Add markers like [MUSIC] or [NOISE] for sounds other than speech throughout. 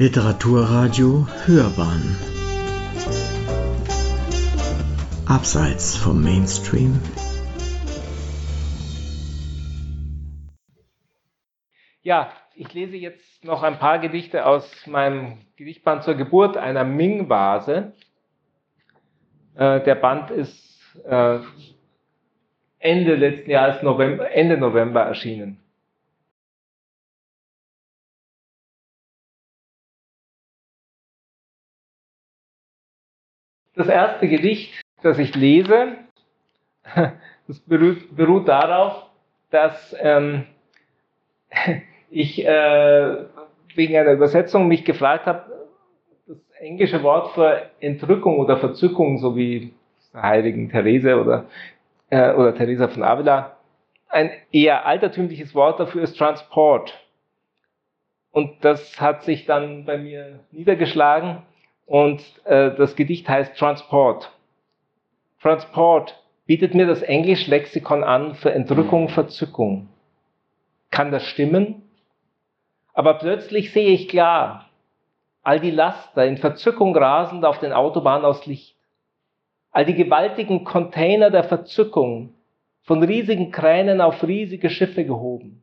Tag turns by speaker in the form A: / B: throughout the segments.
A: Literaturradio Hörbahn Abseits vom Mainstream
B: Ja, ich lese jetzt noch ein paar Gedichte aus meinem Gedichtband zur Geburt einer Ming-Vase. Äh, der Band ist äh, Ende letzten Jahres, November, Ende November erschienen. Das erste Gedicht, das ich lese, [LAUGHS] das beruht, beruht darauf, dass ähm, [LAUGHS] ich äh, wegen einer Übersetzung mich gefragt habe, das englische Wort für Entrückung oder Verzückung, so wie der heiligen Therese oder, äh, oder Theresa von Avila, ein eher altertümliches Wort dafür ist Transport. Und das hat sich dann bei mir niedergeschlagen und äh, das Gedicht heißt Transport. Transport bietet mir das Englisch-Lexikon an für Entrückung, Verzückung. Kann das stimmen? Aber plötzlich sehe ich klar, all die Laster in Verzückung rasend auf den Autobahnen aus Licht. All die gewaltigen Container der Verzückung, von riesigen Kränen auf riesige Schiffe gehoben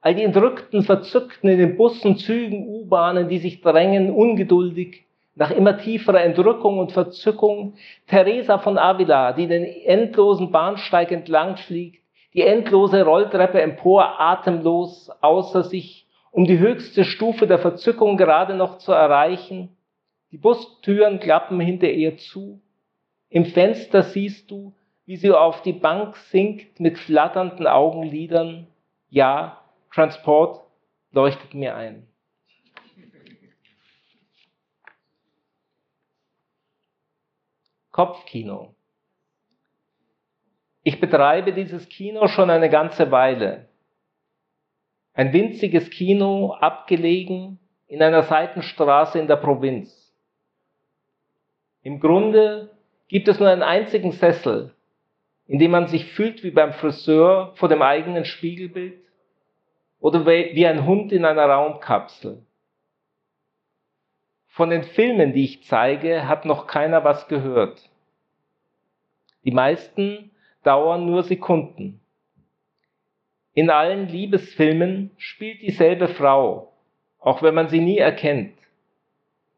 B: all die Entrückten, Verzückten in den Bussen, Zügen, U-Bahnen, die sich drängen, ungeduldig, nach immer tieferer Entrückung und Verzückung, Teresa von Avila, die den endlosen Bahnsteig entlang fliegt, die endlose Rolltreppe empor, atemlos, außer sich, um die höchste Stufe der Verzückung gerade noch zu erreichen. Die Bustüren klappen hinter ihr zu. Im Fenster siehst du, wie sie auf die Bank sinkt mit flatternden Augenlidern. Ja, Transport leuchtet mir ein. Kopfkino. Ich betreibe dieses Kino schon eine ganze Weile. Ein winziges Kino, abgelegen in einer Seitenstraße in der Provinz. Im Grunde gibt es nur einen einzigen Sessel, in dem man sich fühlt wie beim Friseur vor dem eigenen Spiegelbild oder wie ein Hund in einer Raumkapsel. Von den Filmen, die ich zeige, hat noch keiner was gehört. Die meisten dauern nur Sekunden. In allen Liebesfilmen spielt dieselbe Frau, auch wenn man sie nie erkennt.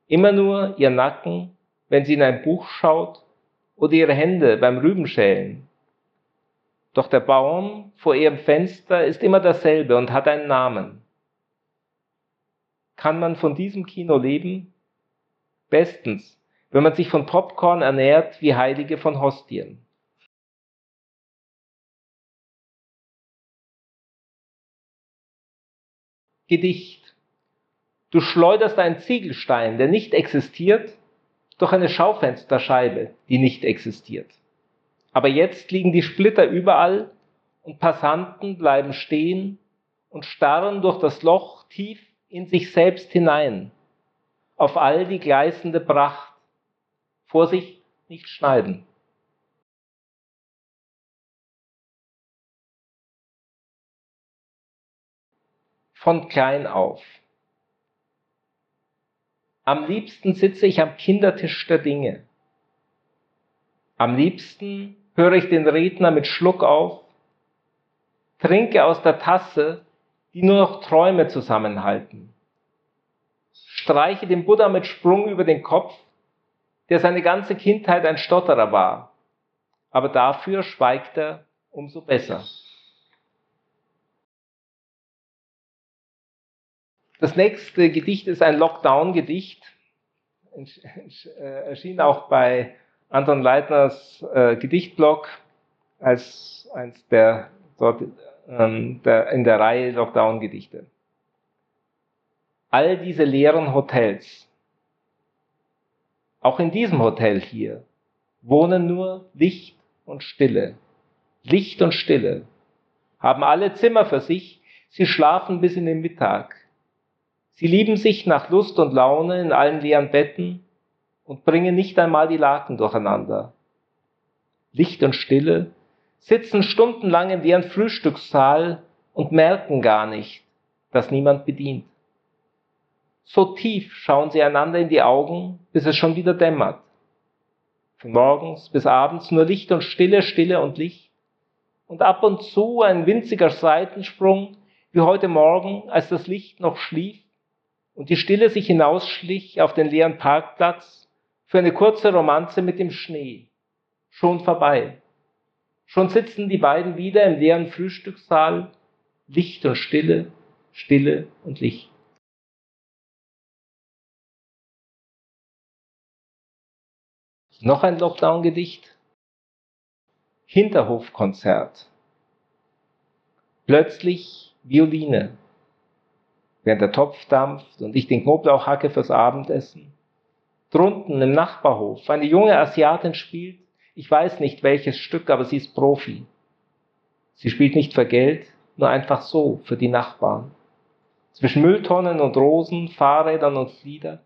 B: Immer nur ihr Nacken, wenn sie in ein Buch schaut, oder ihre Hände beim Rübenschälen. Doch der Baum vor ihrem Fenster ist immer derselbe und hat einen Namen. Kann man von diesem Kino leben? Bestens, wenn man sich von Popcorn ernährt wie Heilige von Hostien. Gedicht. Du schleuderst einen Ziegelstein, der nicht existiert, durch eine Schaufensterscheibe, die nicht existiert. Aber jetzt liegen die Splitter überall und Passanten bleiben stehen und starren durch das Loch tief in sich selbst hinein, auf all die gleißende Pracht. Vorsicht, nicht schneiden. Von klein auf. Am liebsten sitze ich am Kindertisch der Dinge. Am liebsten höre ich den Redner mit Schluck auf, trinke aus der Tasse, die nur noch Träume zusammenhalten, streiche dem Buddha mit Sprung über den Kopf, der seine ganze Kindheit ein Stotterer war, aber dafür schweigt er umso besser. Das nächste Gedicht ist ein Lockdown-Gedicht, erschien auch bei Anton Leitners äh, Gedichtblog als eins der dort ähm, der, in der Reihe Lockdown-Gedichte. All diese leeren Hotels, auch in diesem Hotel hier, wohnen nur Licht und Stille. Licht und Stille. Haben alle Zimmer für sich, sie schlafen bis in den Mittag. Sie lieben sich nach Lust und Laune in allen leeren Betten und bringen nicht einmal die Laken durcheinander. Licht und Stille sitzen stundenlang in deren Frühstückssaal und merken gar nicht, dass niemand bedient. So tief schauen sie einander in die Augen, bis es schon wieder dämmert. Von morgens bis abends nur Licht und Stille, Stille und Licht. Und ab und zu ein winziger Seitensprung, wie heute Morgen, als das Licht noch schlief und die Stille sich hinausschlich auf den leeren Parkplatz für eine kurze Romanze mit dem Schnee. Schon vorbei. Schon sitzen die beiden wieder im leeren Frühstückssaal, Licht und Stille, Stille und Licht. Noch ein Lockdown-Gedicht. Hinterhofkonzert. Plötzlich Violine. Während der Topf dampft und ich den Knoblauch hacke fürs Abendessen. Drunten im Nachbarhof eine junge Asiatin spielt ich weiß nicht welches Stück, aber sie ist Profi. Sie spielt nicht für Geld, nur einfach so, für die Nachbarn. Zwischen Mülltonnen und Rosen, Fahrrädern und Flieder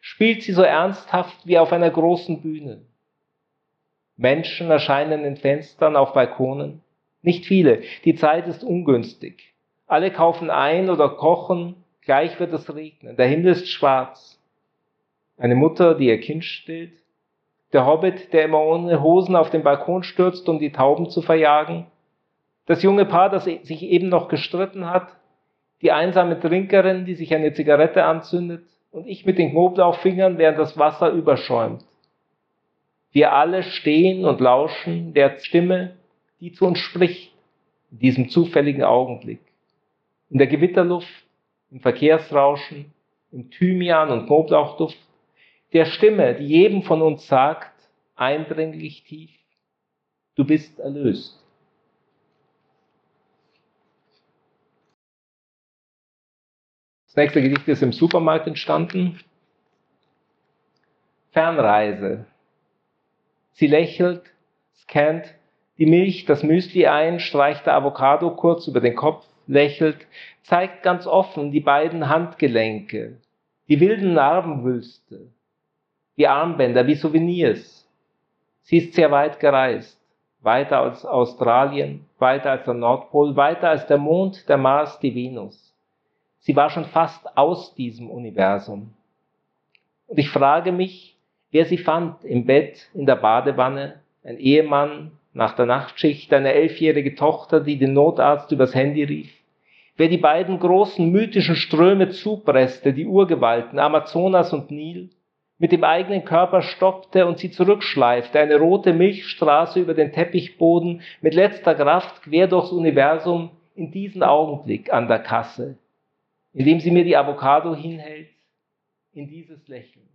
B: spielt sie so ernsthaft wie auf einer großen Bühne. Menschen erscheinen in Fenstern auf Balkonen. Nicht viele, die Zeit ist ungünstig. Alle kaufen ein oder kochen, gleich wird es regnen. Der Himmel ist schwarz. Eine Mutter, die ihr Kind stillt, der Hobbit, der immer ohne Hosen auf den Balkon stürzt, um die Tauben zu verjagen, das junge Paar, das sich eben noch gestritten hat, die einsame Trinkerin, die sich eine Zigarette anzündet, und ich mit den Knoblauchfingern, während das Wasser überschäumt. Wir alle stehen und lauschen der Stimme, die zu uns spricht, in diesem zufälligen Augenblick. In der Gewitterluft, im Verkehrsrauschen, im Thymian und Knoblauchduft, der Stimme, die jedem von uns sagt, eindringlich tief, du bist erlöst. Das nächste Gedicht ist im Supermarkt entstanden. Fernreise. Sie lächelt, scannt die Milch, das Müsli ein, streicht der Avocado kurz über den Kopf, lächelt, zeigt ganz offen die beiden Handgelenke, die wilden Narbenwülste, wie Armbänder, wie Souvenirs. Sie ist sehr weit gereist, weiter als Australien, weiter als der Nordpol, weiter als der Mond, der Mars, die Venus. Sie war schon fast aus diesem Universum. Und ich frage mich, wer sie fand im Bett, in der Badewanne, ein Ehemann nach der Nachtschicht, eine elfjährige Tochter, die den Notarzt übers Handy rief, wer die beiden großen mythischen Ströme zupresste, die Urgewalten Amazonas und Nil, mit dem eigenen Körper stoppte und sie zurückschleifte, eine rote Milchstraße über den Teppichboden, mit letzter Kraft quer durchs Universum, in diesen Augenblick an der Kasse, indem sie mir die Avocado hinhält, in dieses Lächeln.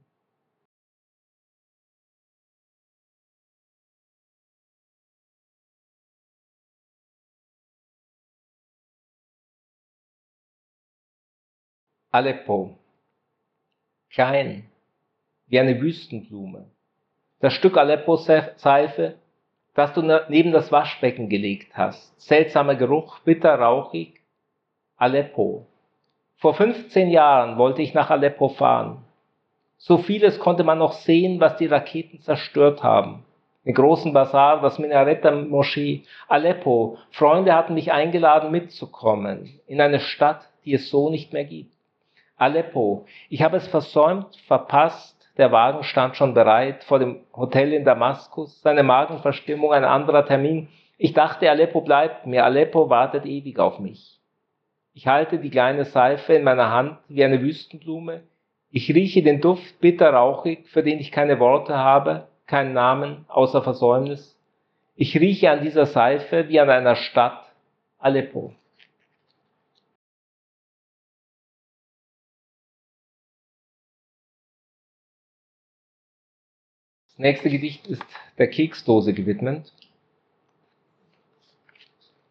B: Aleppo. Klein, wie eine Wüstenblume. Das Stück Aleppo-Seife, das du neben das Waschbecken gelegt hast. Seltsamer Geruch, bitter, rauchig. Aleppo. Vor 15 Jahren wollte ich nach Aleppo fahren. So vieles konnte man noch sehen, was die Raketen zerstört haben. Den großen Bazar, das Minarett der Moschee, Aleppo. Freunde hatten mich eingeladen mitzukommen in eine Stadt, die es so nicht mehr gibt. Aleppo. Ich habe es versäumt, verpasst, der Wagen stand schon bereit vor dem Hotel in Damaskus, seine Magenverstimmung, ein anderer Termin. Ich dachte, Aleppo bleibt mir, Aleppo wartet ewig auf mich. Ich halte die kleine Seife in meiner Hand wie eine Wüstenblume. Ich rieche den Duft bitter rauchig, für den ich keine Worte habe, keinen Namen außer Versäumnis. Ich rieche an dieser Seife wie an einer Stadt, Aleppo. Das nächste Gedicht ist der Keksdose gewidmet.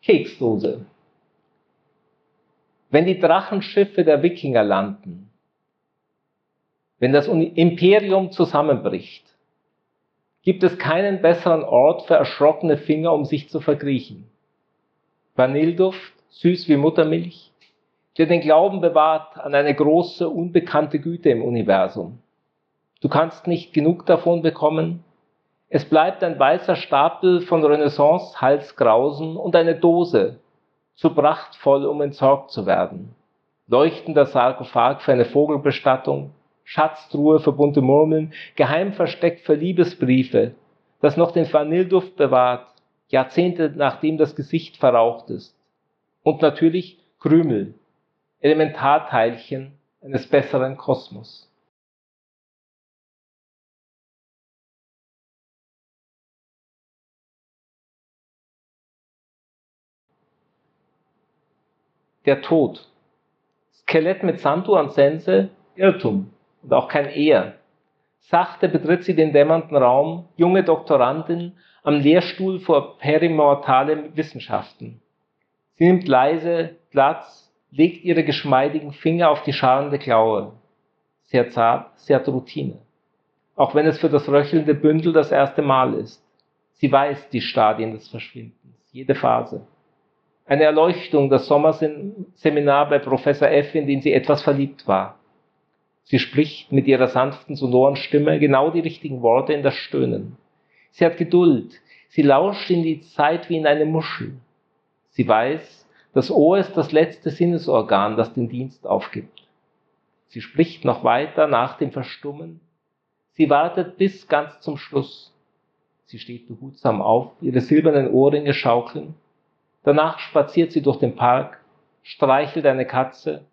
B: Keksdose. Wenn die Drachenschiffe der Wikinger landen, wenn das Imperium zusammenbricht, gibt es keinen besseren Ort für erschrockene Finger, um sich zu verkriechen. Vanilleduft, süß wie Muttermilch, der den Glauben bewahrt an eine große, unbekannte Güte im Universum. Du kannst nicht genug davon bekommen. Es bleibt ein weißer Stapel von Renaissance-Halsgrausen und eine Dose, zu prachtvoll, um entsorgt zu werden. leuchtender Sarkophag für eine Vogelbestattung, Schatztruhe für bunte Murmeln, Geheimversteck für Liebesbriefe, das noch den Vanilleduft bewahrt, Jahrzehnte nachdem das Gesicht verraucht ist. Und natürlich Krümel, Elementarteilchen eines besseren Kosmos. Der Tod. Skelett mit Santo an Sense, Irrtum und auch kein Er. Sachte betritt sie den dämmernden Raum, junge Doktorandin am Lehrstuhl vor perimortale Wissenschaften. Sie nimmt leise Platz, legt ihre geschmeidigen Finger auf die scharende Klaue. Sehr zart, sehr Routine. Auch wenn es für das röchelnde Bündel das erste Mal ist. Sie weiß die Stadien des Verschwindens, jede Phase. Eine Erleuchtung, das Sommerseminar bei Professor F., in den sie etwas verliebt war. Sie spricht mit ihrer sanften, sonoren Stimme genau die richtigen Worte in das Stöhnen. Sie hat Geduld. Sie lauscht in die Zeit wie in eine Muschel. Sie weiß, das Ohr ist das letzte Sinnesorgan, das den Dienst aufgibt. Sie spricht noch weiter nach dem Verstummen. Sie wartet bis ganz zum Schluss. Sie steht behutsam auf, ihre silbernen Ohrringe schaukeln. Danach spaziert sie durch den Park, streichelt eine Katze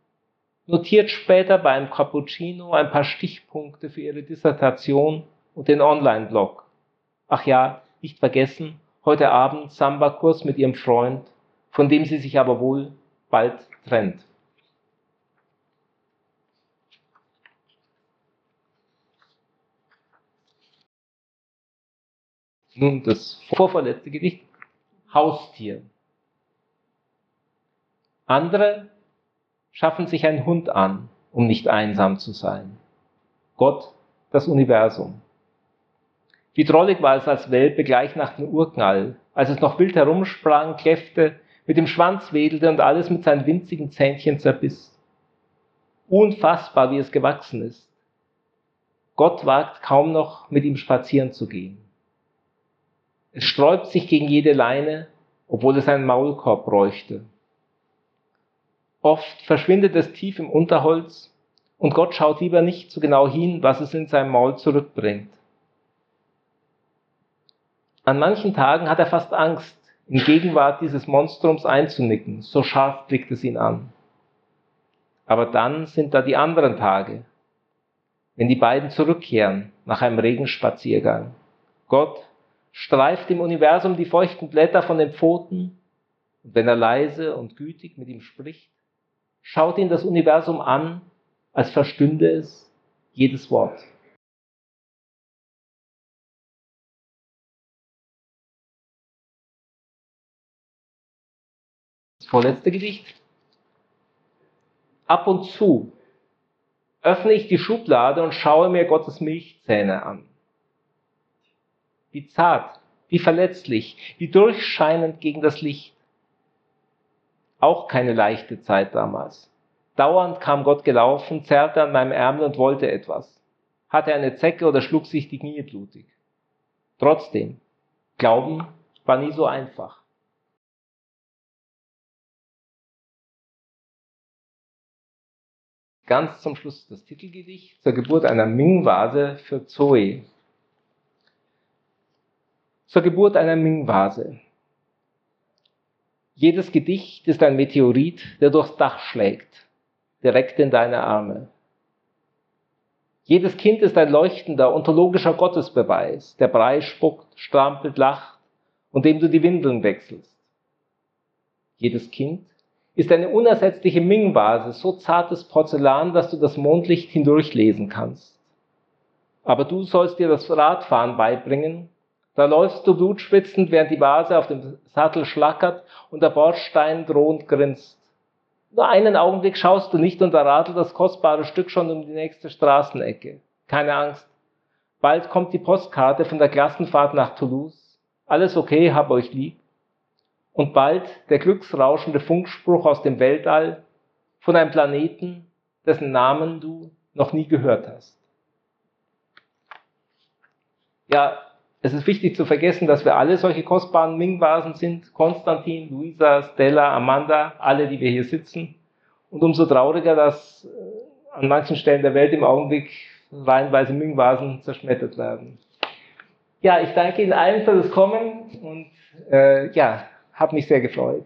B: notiert später beim Cappuccino ein paar Stichpunkte für ihre Dissertation und den Online-Blog. Ach ja, nicht vergessen, heute Abend Samba-Kurs mit ihrem Freund, von dem sie sich aber wohl bald trennt. Nun das vorverletzte Gedicht. Haustier. Andere schaffen sich einen Hund an, um nicht einsam zu sein. Gott, das Universum. Wie drollig war es als Welpe gleich nach dem Urknall, als es noch wild herumsprang, kläffte, mit dem Schwanz wedelte und alles mit seinen winzigen Zähnchen zerbiss. Unfassbar, wie es gewachsen ist. Gott wagt kaum noch, mit ihm spazieren zu gehen. Es sträubt sich gegen jede Leine, obwohl es einen Maulkorb bräuchte. Oft verschwindet es tief im Unterholz und Gott schaut lieber nicht so genau hin, was es in seinem Maul zurückbringt. An manchen Tagen hat er fast Angst, in Gegenwart dieses Monstrums einzunicken, so scharf blickt es ihn an. Aber dann sind da die anderen Tage, wenn die beiden zurückkehren nach einem Regenspaziergang. Gott streift im Universum die feuchten Blätter von den Pfoten und wenn er leise und gütig mit ihm spricht, schaut ihn das Universum an, als verstünde es jedes Wort. Das vorletzte Gedicht. Ab und zu öffne ich die Schublade und schaue mir Gottes Milchzähne an. Wie zart, wie verletzlich, wie durchscheinend gegen das Licht. Auch keine leichte Zeit damals. Dauernd kam Gott gelaufen, zerrte an meinem Ärmel und wollte etwas. Hatte eine Zecke oder schlug sich die Knie blutig. Trotzdem, Glauben war nie so einfach. Ganz zum Schluss das Titelgedicht zur Geburt einer Ming-Vase für Zoe. Zur Geburt einer Ming-Vase. Jedes Gedicht ist ein Meteorit, der durchs Dach schlägt, direkt in deine Arme. Jedes Kind ist ein leuchtender, ontologischer Gottesbeweis, der Brei spuckt, strampelt, lacht und dem du die Windeln wechselst. Jedes Kind ist eine unersetzliche Ming-Vase, so zartes Porzellan, dass du das Mondlicht hindurchlesen kannst. Aber du sollst dir das Radfahren beibringen da läufst du blutschwitzend, während die Vase auf dem Sattel schlackert und der Bordstein drohend grinst. Nur einen Augenblick schaust du nicht und da radelt das kostbare Stück schon um die nächste Straßenecke. Keine Angst. Bald kommt die Postkarte von der Klassenfahrt nach Toulouse. Alles okay, hab euch lieb. Und bald der glücksrauschende Funkspruch aus dem Weltall von einem Planeten, dessen Namen du noch nie gehört hast. Ja, es ist wichtig zu vergessen, dass wir alle solche kostbaren Ming-Vasen sind. Konstantin, Luisa, Stella, Amanda, alle, die wir hier sitzen. Und umso trauriger, dass äh, an manchen Stellen der Welt im Augenblick reihenweise Ming-Vasen zerschmettert werden. Ja, ich danke Ihnen allen für das Kommen und äh, ja, habe mich sehr gefreut.